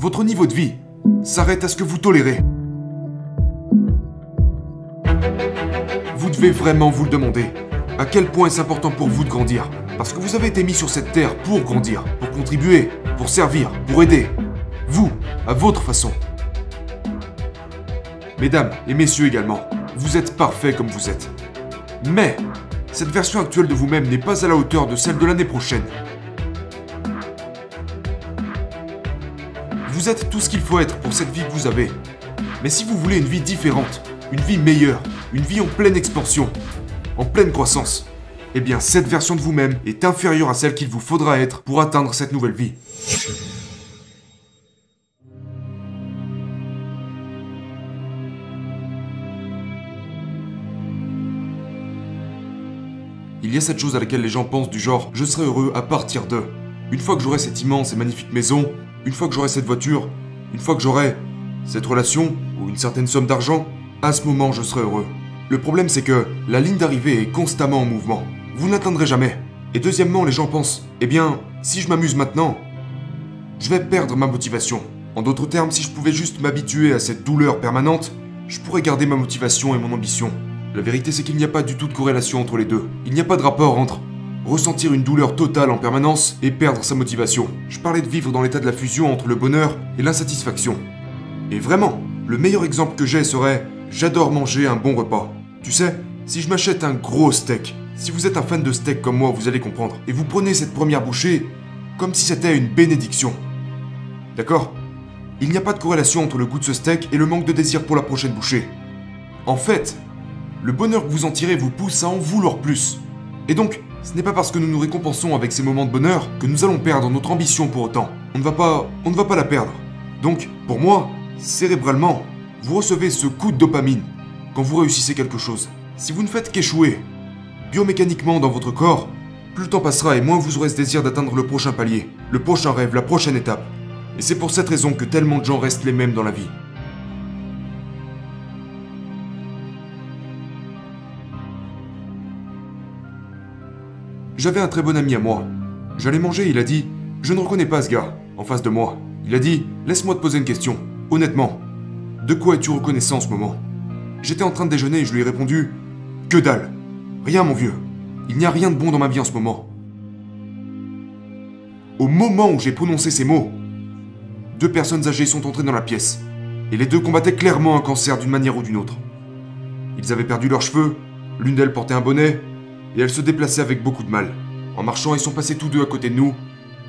votre niveau de vie s'arrête à ce que vous tolérez. Vous devez vraiment vous le demander. À quel point est-ce important pour vous de grandir Parce que vous avez été mis sur cette terre pour grandir, pour contribuer, pour servir, pour aider. Vous, à votre façon. Mesdames et messieurs également, vous êtes parfaits comme vous êtes. Mais, cette version actuelle de vous-même n'est pas à la hauteur de celle de l'année prochaine. Vous êtes tout ce qu'il faut être pour cette vie que vous avez. Mais si vous voulez une vie différente, une vie meilleure, une vie en pleine expansion, en pleine croissance, eh bien cette version de vous-même est inférieure à celle qu'il vous faudra être pour atteindre cette nouvelle vie. Il y a cette chose à laquelle les gens pensent du genre je serai heureux à partir de. Une fois que j'aurai cette immense et magnifique maison, une fois que j'aurai cette voiture, une fois que j'aurai cette relation ou une certaine somme d'argent, à ce moment je serai heureux. Le problème c'est que la ligne d'arrivée est constamment en mouvement. Vous n'atteindrez jamais. Et deuxièmement, les gens pensent, eh bien, si je m'amuse maintenant, je vais perdre ma motivation. En d'autres termes, si je pouvais juste m'habituer à cette douleur permanente, je pourrais garder ma motivation et mon ambition. La vérité c'est qu'il n'y a pas du tout de corrélation entre les deux. Il n'y a pas de rapport entre ressentir une douleur totale en permanence et perdre sa motivation. Je parlais de vivre dans l'état de la fusion entre le bonheur et l'insatisfaction. Et vraiment, le meilleur exemple que j'ai serait j'adore manger un bon repas. Tu sais, si je m'achète un gros steak, si vous êtes un fan de steak comme moi, vous allez comprendre, et vous prenez cette première bouchée comme si c'était une bénédiction. D'accord? Il n'y a pas de corrélation entre le goût de ce steak et le manque de désir pour la prochaine bouchée. En fait, le bonheur que vous en tirez vous pousse à en vouloir plus. Et donc, ce n'est pas parce que nous nous récompensons avec ces moments de bonheur que nous allons perdre notre ambition pour autant. On ne va pas, on ne va pas la perdre. Donc, pour moi, cérébralement, vous recevez ce coup de dopamine quand vous réussissez quelque chose. Si vous ne faites qu'échouer, biomécaniquement dans votre corps, plus le temps passera et moins vous aurez ce désir d'atteindre le prochain palier, le prochain rêve, la prochaine étape. Et c'est pour cette raison que tellement de gens restent les mêmes dans la vie. J'avais un très bon ami à moi. J'allais manger, il a dit Je ne reconnais pas ce gars, en face de moi. Il a dit Laisse-moi te poser une question. Honnêtement, de quoi es-tu reconnaissant en ce moment? J'étais en train de déjeuner et je lui ai répondu Que dalle Rien, mon vieux. Il n'y a rien de bon dans ma vie en ce moment. Au moment où j'ai prononcé ces mots, deux personnes âgées sont entrées dans la pièce, et les deux combattaient clairement un cancer d'une manière ou d'une autre. Ils avaient perdu leurs cheveux, l'une d'elles portait un bonnet, et elle se déplaçait avec beaucoup de mal. En marchant, ils sont passés tous deux à côté de nous,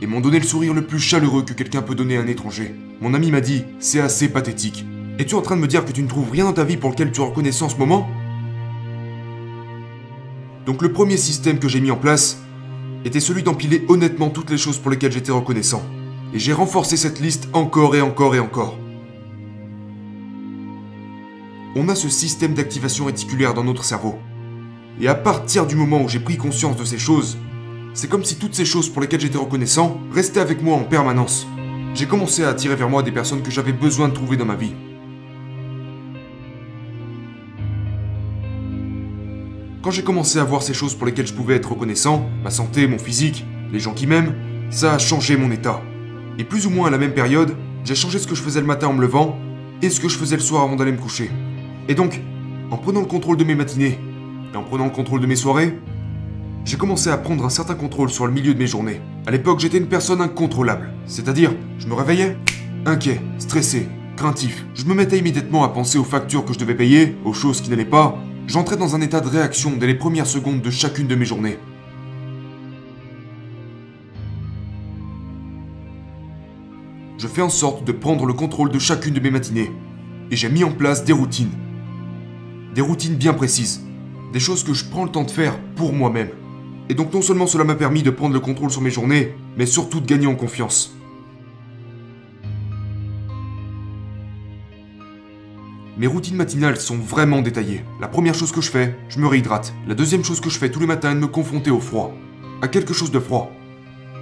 et m'ont donné le sourire le plus chaleureux que quelqu'un peut donner à un étranger. Mon ami m'a dit C'est assez pathétique. Es-tu en train de me dire que tu ne trouves rien dans ta vie pour lequel tu es reconnaissant en ce moment? Donc le premier système que j'ai mis en place était celui d'empiler honnêtement toutes les choses pour lesquelles j'étais reconnaissant. Et j'ai renforcé cette liste encore et encore et encore. On a ce système d'activation réticulaire dans notre cerveau. Et à partir du moment où j'ai pris conscience de ces choses, c'est comme si toutes ces choses pour lesquelles j'étais reconnaissant restaient avec moi en permanence. J'ai commencé à attirer vers moi des personnes que j'avais besoin de trouver dans ma vie. Quand j'ai commencé à voir ces choses pour lesquelles je pouvais être reconnaissant, ma santé, mon physique, les gens qui m'aiment, ça a changé mon état. Et plus ou moins à la même période, j'ai changé ce que je faisais le matin en me levant et ce que je faisais le soir avant d'aller me coucher. Et donc, en prenant le contrôle de mes matinées et en prenant le contrôle de mes soirées, j'ai commencé à prendre un certain contrôle sur le milieu de mes journées. À l'époque, j'étais une personne incontrôlable. C'est-à-dire, je me réveillais, inquiet, stressé, craintif. Je me mettais immédiatement à penser aux factures que je devais payer, aux choses qui n'allaient pas, J'entrais dans un état de réaction dès les premières secondes de chacune de mes journées. Je fais en sorte de prendre le contrôle de chacune de mes matinées. Et j'ai mis en place des routines. Des routines bien précises. Des choses que je prends le temps de faire pour moi-même. Et donc non seulement cela m'a permis de prendre le contrôle sur mes journées, mais surtout de gagner en confiance. Mes routines matinales sont vraiment détaillées. La première chose que je fais, je me réhydrate. La deuxième chose que je fais tous les matins est de me confronter au froid. À quelque chose de froid.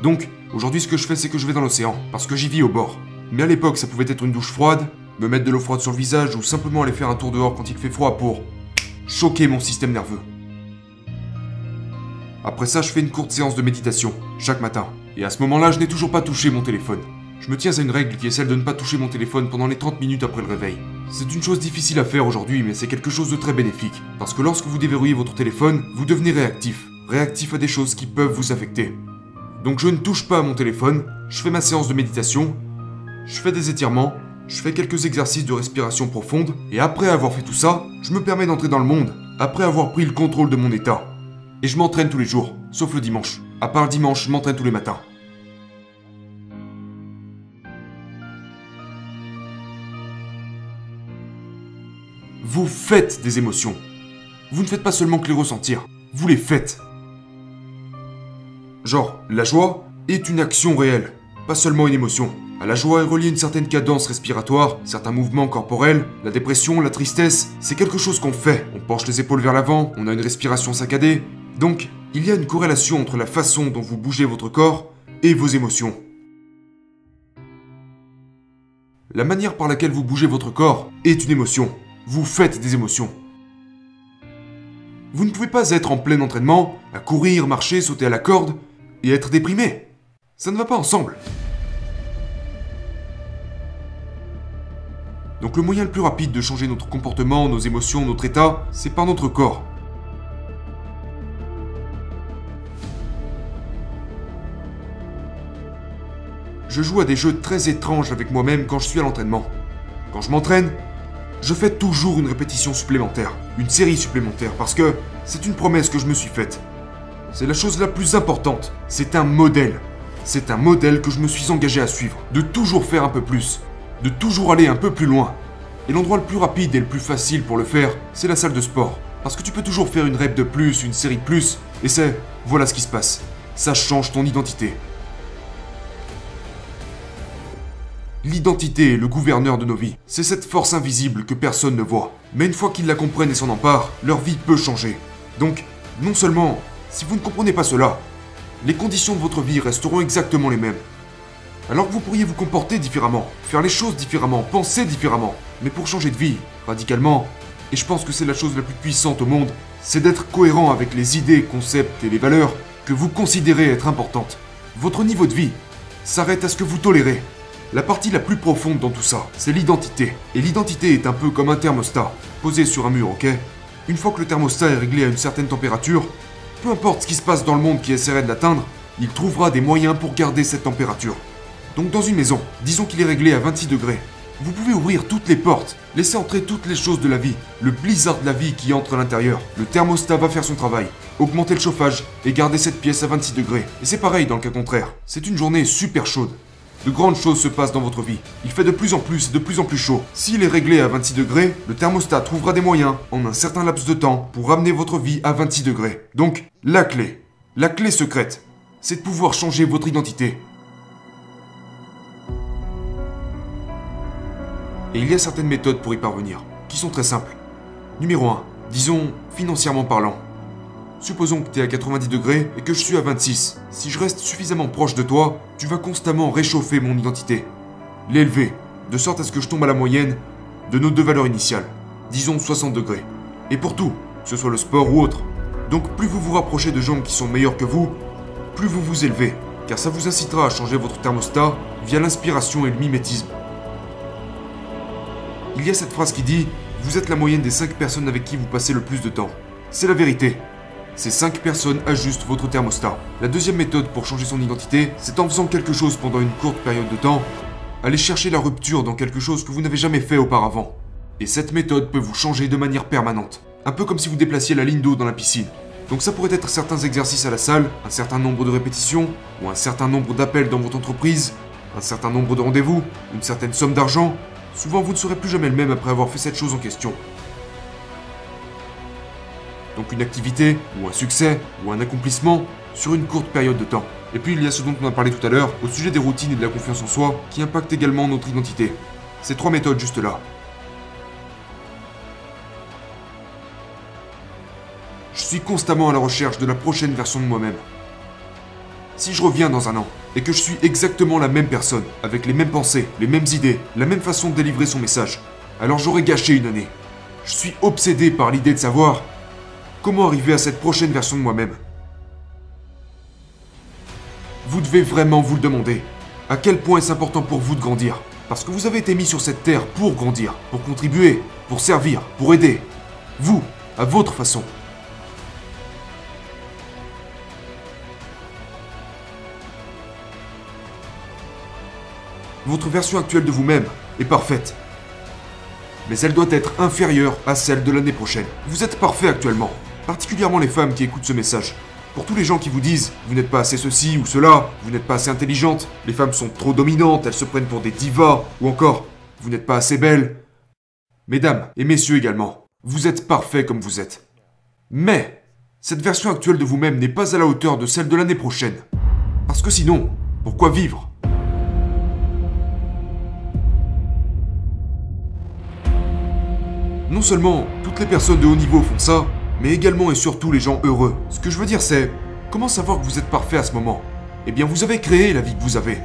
Donc, aujourd'hui ce que je fais c'est que je vais dans l'océan, parce que j'y vis au bord. Mais à l'époque ça pouvait être une douche froide, me mettre de l'eau froide sur le visage ou simplement aller faire un tour dehors quand il fait froid pour choquer mon système nerveux. Après ça je fais une courte séance de méditation, chaque matin. Et à ce moment-là je n'ai toujours pas touché mon téléphone. Je me tiens à une règle qui est celle de ne pas toucher mon téléphone pendant les 30 minutes après le réveil. C'est une chose difficile à faire aujourd'hui, mais c'est quelque chose de très bénéfique. Parce que lorsque vous déverrouillez votre téléphone, vous devenez réactif. Réactif à des choses qui peuvent vous affecter. Donc je ne touche pas à mon téléphone, je fais ma séance de méditation, je fais des étirements, je fais quelques exercices de respiration profonde, et après avoir fait tout ça, je me permets d'entrer dans le monde, après avoir pris le contrôle de mon état. Et je m'entraîne tous les jours, sauf le dimanche. À part le dimanche, je m'entraîne tous les matins. Vous faites des émotions. Vous ne faites pas seulement que les ressentir, vous les faites. Genre, la joie est une action réelle, pas seulement une émotion. À la joie est reliée une certaine cadence respiratoire, certains mouvements corporels, la dépression, la tristesse, c'est quelque chose qu'on fait. On penche les épaules vers l'avant, on a une respiration saccadée. Donc, il y a une corrélation entre la façon dont vous bougez votre corps et vos émotions. La manière par laquelle vous bougez votre corps est une émotion. Vous faites des émotions. Vous ne pouvez pas être en plein entraînement, à courir, marcher, sauter à la corde, et être déprimé. Ça ne va pas ensemble. Donc le moyen le plus rapide de changer notre comportement, nos émotions, notre état, c'est par notre corps. Je joue à des jeux très étranges avec moi-même quand je suis à l'entraînement. Quand je m'entraîne, je fais toujours une répétition supplémentaire, une série supplémentaire, parce que c'est une promesse que je me suis faite. C'est la chose la plus importante, c'est un modèle. C'est un modèle que je me suis engagé à suivre, de toujours faire un peu plus, de toujours aller un peu plus loin. Et l'endroit le plus rapide et le plus facile pour le faire, c'est la salle de sport. Parce que tu peux toujours faire une rep de plus, une série de plus, et c'est, voilà ce qui se passe. Ça change ton identité. L'identité est le gouverneur de nos vies. C'est cette force invisible que personne ne voit. Mais une fois qu'ils la comprennent et s'en emparent, leur vie peut changer. Donc, non seulement, si vous ne comprenez pas cela, les conditions de votre vie resteront exactement les mêmes. Alors que vous pourriez vous comporter différemment, faire les choses différemment, penser différemment. Mais pour changer de vie, radicalement, et je pense que c'est la chose la plus puissante au monde, c'est d'être cohérent avec les idées, concepts et les valeurs que vous considérez être importantes. Votre niveau de vie s'arrête à ce que vous tolérez. La partie la plus profonde dans tout ça, c'est l'identité. Et l'identité est un peu comme un thermostat, posé sur un mur, ok? Une fois que le thermostat est réglé à une certaine température, peu importe ce qui se passe dans le monde qui essaierait de l'atteindre, il trouvera des moyens pour garder cette température. Donc dans une maison, disons qu'il est réglé à 26 degrés, vous pouvez ouvrir toutes les portes, laisser entrer toutes les choses de la vie, le blizzard de la vie qui entre à l'intérieur. Le thermostat va faire son travail, augmenter le chauffage et garder cette pièce à 26 degrés. Et c'est pareil dans le cas contraire. C'est une journée super chaude. De grandes choses se passent dans votre vie. Il fait de plus en plus et de plus en plus chaud. S'il est réglé à 26 degrés, le thermostat trouvera des moyens, en un certain laps de temps, pour ramener votre vie à 26 degrés. Donc, la clé, la clé secrète, c'est de pouvoir changer votre identité. Et il y a certaines méthodes pour y parvenir, qui sont très simples. Numéro 1. Disons, financièrement parlant. Supposons que tu es à 90 degrés et que je suis à 26. Si je reste suffisamment proche de toi, tu vas constamment réchauffer mon identité. L'élever, de sorte à ce que je tombe à la moyenne de nos deux valeurs initiales. Disons 60 degrés. Et pour tout, que ce soit le sport ou autre. Donc plus vous vous rapprochez de gens qui sont meilleurs que vous, plus vous vous élevez, car ça vous incitera à changer votre thermostat via l'inspiration et le mimétisme. Il y a cette phrase qui dit Vous êtes la moyenne des 5 personnes avec qui vous passez le plus de temps. C'est la vérité. Ces 5 personnes ajustent votre thermostat. La deuxième méthode pour changer son identité, c'est en faisant quelque chose pendant une courte période de temps, aller chercher la rupture dans quelque chose que vous n'avez jamais fait auparavant. Et cette méthode peut vous changer de manière permanente. Un peu comme si vous déplaciez la ligne d'eau dans la piscine. Donc ça pourrait être certains exercices à la salle, un certain nombre de répétitions, ou un certain nombre d'appels dans votre entreprise, un certain nombre de rendez-vous, une certaine somme d'argent, souvent vous ne serez plus jamais le même après avoir fait cette chose en question. Donc une activité, ou un succès, ou un accomplissement, sur une courte période de temps. Et puis il y a ce dont on a parlé tout à l'heure, au sujet des routines et de la confiance en soi, qui impactent également notre identité. Ces trois méthodes juste là. Je suis constamment à la recherche de la prochaine version de moi-même. Si je reviens dans un an, et que je suis exactement la même personne, avec les mêmes pensées, les mêmes idées, la même façon de délivrer son message, alors j'aurais gâché une année. Je suis obsédé par l'idée de savoir comment arriver à cette prochaine version de moi-même. Vous devez vraiment vous le demander. à quel point est-ce important pour vous de grandir? Parce que vous avez été mis sur cette terre pour grandir, pour contribuer, pour servir, pour aider. Vous, à votre façon. Votre version actuelle de vous-même est parfaite. Mais elle doit être inférieure à celle de l'année prochaine. Vous êtes parfait actuellement, particulièrement les femmes qui écoutent ce message. Pour tous les gens qui vous disent vous n'êtes pas assez ceci ou cela, vous n'êtes pas assez intelligente, les femmes sont trop dominantes, elles se prennent pour des divas, ou encore vous n'êtes pas assez belle. Mesdames et messieurs également, vous êtes parfait comme vous êtes. Mais cette version actuelle de vous-même n'est pas à la hauteur de celle de l'année prochaine. Parce que sinon, pourquoi vivre? Non seulement toutes les personnes de haut niveau font ça, mais également et surtout les gens heureux. Ce que je veux dire c'est, comment savoir que vous êtes parfait à ce moment? Eh bien vous avez créé la vie que vous avez.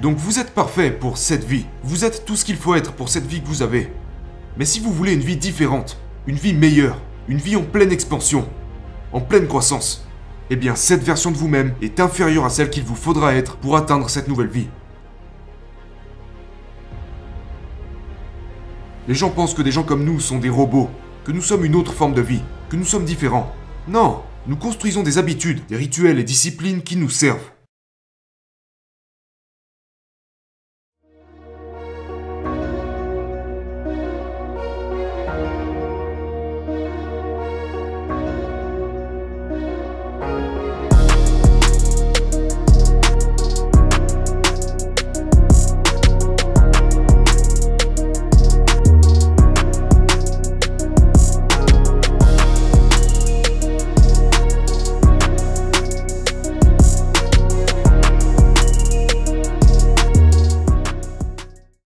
Donc vous êtes parfait pour cette vie. Vous êtes tout ce qu'il faut être pour cette vie que vous avez. Mais si vous voulez une vie différente, une vie meilleure, une vie en pleine expansion, en pleine croissance, eh bien cette version de vous-même est inférieure à celle qu'il vous faudra être pour atteindre cette nouvelle vie. Les gens pensent que des gens comme nous sont des robots, que nous sommes une autre forme de vie, que nous sommes différents. Non, nous construisons des habitudes, des rituels et disciplines qui nous servent.